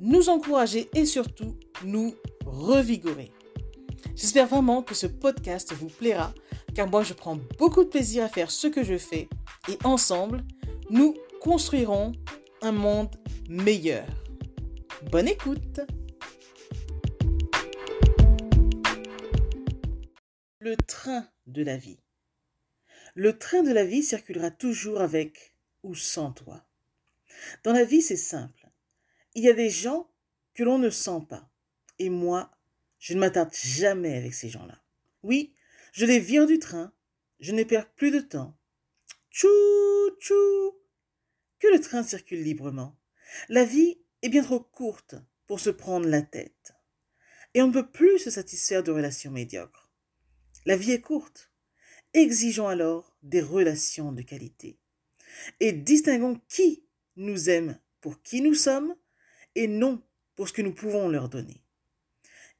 nous encourager et surtout nous revigorer. J'espère vraiment que ce podcast vous plaira car moi je prends beaucoup de plaisir à faire ce que je fais et ensemble, nous construirons un monde meilleur. Bonne écoute Le train de la vie. Le train de la vie circulera toujours avec ou sans toi. Dans la vie, c'est simple. Il y a des gens que l'on ne sent pas. Et moi, je ne m'attarde jamais avec ces gens-là. Oui, je les viens du train, je ne perds plus de temps. Tchou, tchou. Que le train circule librement. La vie est bien trop courte pour se prendre la tête. Et on ne peut plus se satisfaire de relations médiocres. La vie est courte. Exigeons alors des relations de qualité. Et distinguons qui nous aime pour qui nous sommes et non pour ce que nous pouvons leur donner.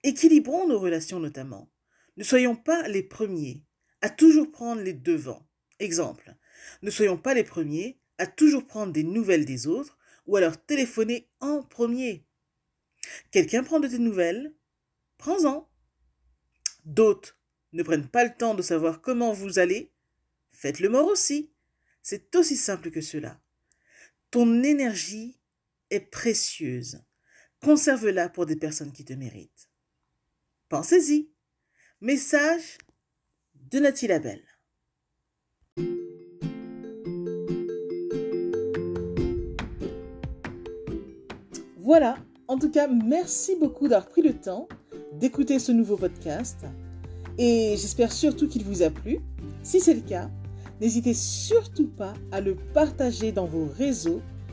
Équilibrons nos relations notamment. Ne soyons pas les premiers à toujours prendre les devants. Exemple, ne soyons pas les premiers à toujours prendre des nouvelles des autres ou à leur téléphoner en premier. Quelqu'un prend de tes nouvelles Prends-en. D'autres ne prennent pas le temps de savoir comment vous allez Faites-le mort aussi. C'est aussi simple que cela. Ton énergie est précieuse. Conserve-la pour des personnes qui te méritent. Pensez-y. Message de Nathalie Labelle. Voilà, en tout cas, merci beaucoup d'avoir pris le temps d'écouter ce nouveau podcast et j'espère surtout qu'il vous a plu. Si c'est le cas, n'hésitez surtout pas à le partager dans vos réseaux,